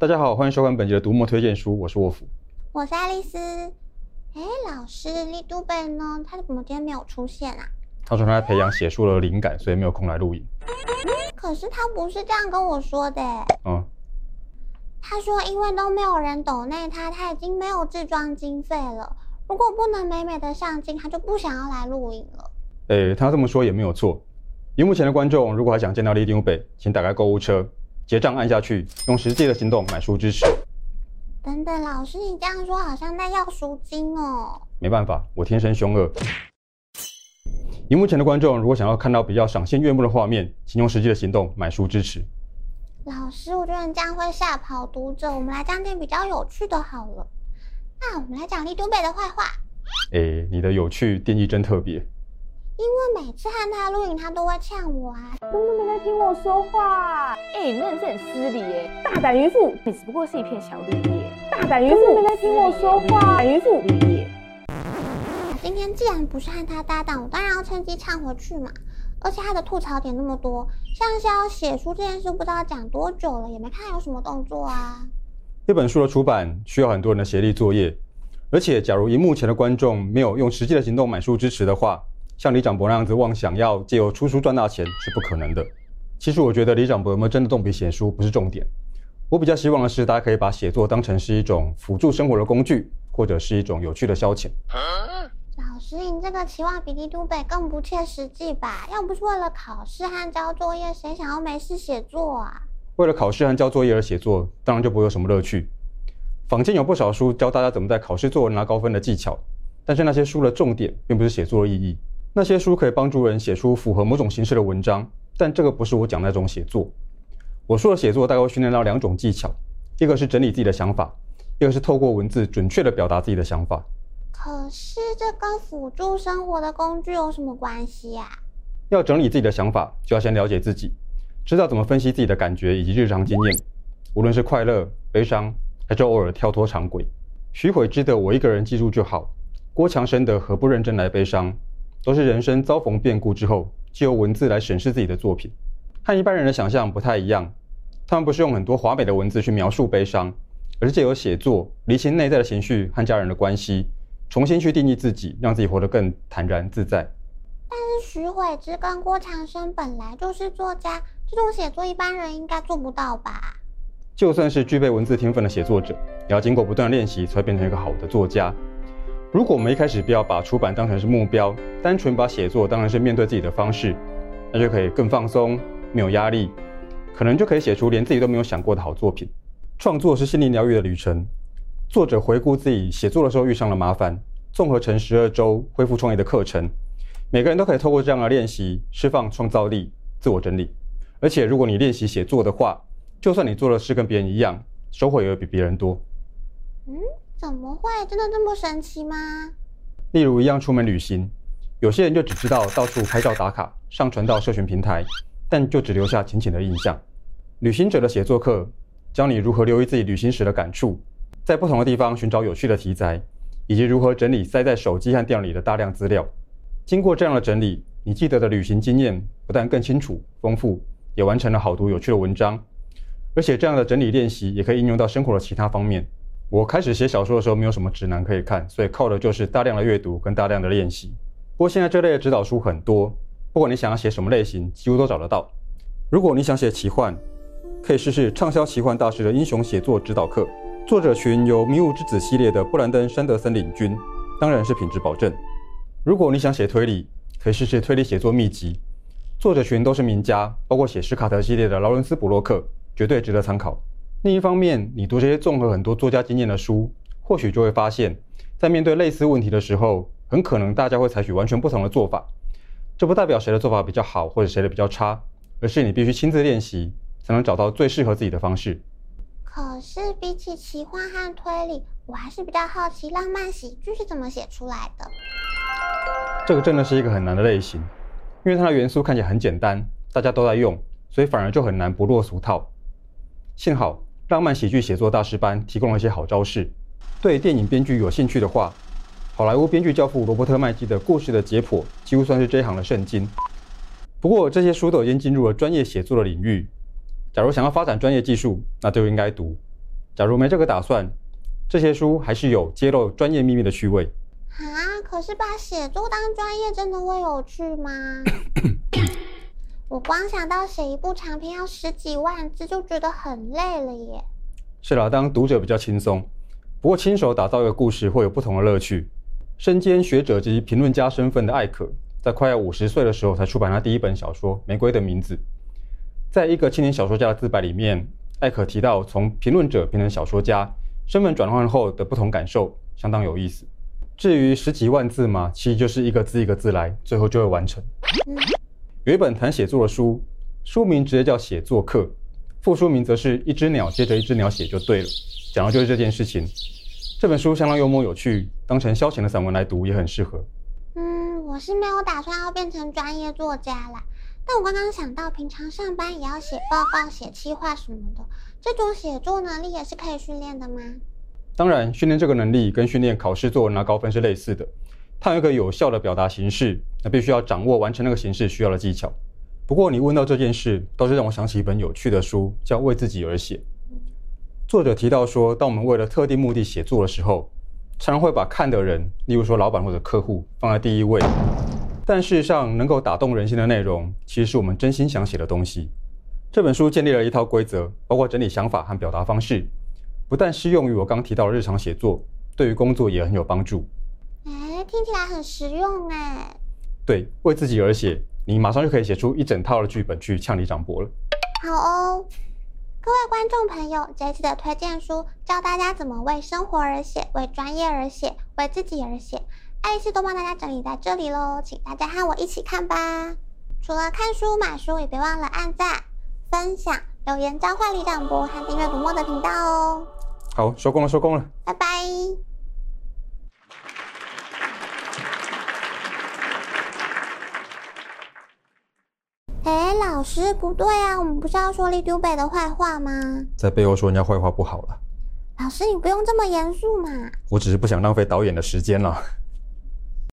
大家好，欢迎收看本集的读墨推荐书，我是沃夫，我是爱丽丝。哎，老师，立都贝呢？他怎么今天没有出现啊？他说他在培养写书的灵感，所以没有空来录影。可是他不是这样跟我说的。嗯，他说因为都没有人抖内他，他已经没有置装经费了。如果不能美美的上镜，他就不想要来录影了。哎，他这么说也没有错。荧幕前的观众，如果还想见到立都贝，请打开购物车。结账按下去，用实际的行动买书支持。等等，老师，你这样说好像在要赎金哦。没办法，我天生凶恶。荧幕前的观众，如果想要看到比较赏心悦目的画面，请用实际的行动买书支持。老师，我觉得你这样会吓跑读者。我们来讲点比较有趣的好了。那我们来讲立都北的坏话。哎，你的有趣定义真特别。每次和他录影，他都会呛我啊，根本没在听我说话。哎、欸，你真的是很失礼耶！大胆渔夫，你只不过是一片小绿叶。大胆渔夫，没在听我说话。渔夫，绿叶。今天既然不是和他搭档，我当然要趁机呛回去嘛。而且他的吐槽点那么多，像是要写书这件事不知道讲多久了，也没看有什么动作啊。一本书的出版需要很多人的协力作业，而且假如荧幕前的观众没有用实际的行动买书支持的话。像李长博那样子妄想要借由出书赚大钱是不可能的。其实我觉得李长博有没有真的动笔写书不是重点，我比较希望的是大家可以把写作当成是一种辅助生活的工具，或者是一种有趣的消遣。老师，你这个期望比立都北更不切实际吧？要不是为了考试和交作业，谁想要没事写作啊？为了考试和交作业而写作，当然就不会有什么乐趣。坊间有不少书教大家怎么在考试作文拿高分的技巧，但是那些书的重点并不是写作的意义。那些书可以帮助人写出符合某种形式的文章，但这个不是我讲的那种写作。我说的写作大概会训练到两种技巧，一个是整理自己的想法，一个是透过文字准确地表达自己的想法。可是这跟辅助生活的工具有什么关系呀？要整理自己的想法，就要先了解自己，知道怎么分析自己的感觉以及日常经验，无论是快乐、悲伤，还是偶尔跳脱常轨。徐悔之的我一个人记住就好。郭强生的何不认真来悲伤。都是人生遭逢变故之后，借由文字来审视自己的作品，和一般人的想象不太一样。他们不是用很多华美的文字去描述悲伤，而是借由写作厘清内在的情绪和家人的关系，重新去定义自己，让自己活得更坦然自在。但是徐悔之跟郭长生本来就是作家，这种写作一般人应该做不到吧？就算是具备文字天分的写作者，也要经过不断练习，才会变成一个好的作家。如果我们一开始不要把出版当成是目标，单纯把写作当成是面对自己的方式，那就可以更放松，没有压力，可能就可以写出连自己都没有想过的好作品。创作是心灵疗愈的旅程。作者回顾自己写作的时候遇上了麻烦，综合成十二周恢复创业的课程。每个人都可以透过这样的练习，释放创造力，自我整理。而且，如果你练习写作的话，就算你做的事跟别人一样，收获也会比别人多。嗯。怎么会？真的这么神奇吗？例如，一样出门旅行，有些人就只知道到处拍照打卡，上传到社群平台，但就只留下浅浅的印象。旅行者的写作课教你如何留意自己旅行时的感触，在不同的地方寻找有趣的题材，以及如何整理塞在手机和电脑里的大量资料。经过这样的整理，你记得的旅行经验不但更清楚、丰富，也完成了好读有趣的文章。而且，这样的整理练习也可以应用到生活的其他方面。我开始写小说的时候，没有什么指南可以看，所以靠的就是大量的阅读跟大量的练习。不过现在这类的指导书很多，不管你想要写什么类型，几乎都找得到。如果你想写奇幻，可以试试畅销奇幻大师的英雄写作指导课，作者群由《迷雾之子》系列的布兰登·山德森领军，当然是品质保证。如果你想写推理，可以试试推理写作秘籍，作者群都是名家，包括写《史卡特》系列的劳伦斯·布洛克，绝对值得参考。另一方面，你读这些综合很多作家经验的书，或许就会发现，在面对类似问题的时候，很可能大家会采取完全不同的做法。这不代表谁的做法比较好，或者谁的比较差，而是你必须亲自练习，才能找到最适合自己的方式。可是比起奇幻和推理，我还是比较好奇浪漫喜剧是怎么写出来的。这个真的是一个很难的类型，因为它的元素看起来很简单，大家都在用，所以反而就很难不落俗套。幸好。浪漫喜剧写作大师班提供了一些好招式。对电影编剧有兴趣的话，好莱坞编剧教父罗伯特麦基的故事的解剖几乎算是这一行的圣经。不过这些书都已经进入了专业写作的领域。假如想要发展专业技术，那就应该读。假如没这个打算，这些书还是有揭露专业秘密的趣味。啊，可是把写作当专业真的会有趣吗？我光想到写一部长篇要十几万字就觉得很累了耶。是啦，当读者比较轻松，不过亲手打造一个故事会有不同的乐趣。身兼学者及评论家身份的艾可，在快要五十岁的时候才出版他第一本小说《玫瑰的名字》。在一个青年小说家的自白里面，艾可提到从评论者变成小说家，身份转换后的不同感受，相当有意思。至于十几万字嘛，其实就是一个字一个字来，最后就会完成。有一本谈写作的书，书名直接叫《写作课》，副书名则是一只鸟接着一只鸟写就对了，讲的就是这件事情。这本书相当幽默有趣，当成消遣的散文来读也很适合。嗯，我是没有打算要变成专业作家啦，但我刚刚想到，平常上班也要写报告、写企划什么的，这种写作能力也是可以训练的吗？当然，训练这个能力跟训练考试作文拿高分是类似的。它有一个有效的表达形式，那必须要掌握完成那个形式需要的技巧。不过你问到这件事，倒是让我想起一本有趣的书，叫《为自己而写》。作者提到说，当我们为了特定目的写作的时候，常常会把看的人，例如说老板或者客户，放在第一位。但事实上，能够打动人心的内容，其实是我们真心想写的东西。这本书建立了一套规则，包括整理想法和表达方式。不但适用于我刚提到的日常写作，对于工作也很有帮助。哎，听起来很实用哎。对，为自己而写，你马上就可以写出一整套的剧本去呛李长博了。好哦，各位观众朋友，这次的推荐书教大家怎么为生活而写，为专业而写，为自己而写。爱丽丝都帮大家整理在这里喽，请大家和我一起看吧。除了看书买书，也别忘了按赞、分享、留言召唤李长博和订阅读墨的频道哦。好，收工了，收工了，拜拜。哎，老师，不对啊，我们不是要说李丢北的坏话吗？在背后说人家坏话不好了。老师，你不用这么严肃嘛。我只是不想浪费导演的时间了。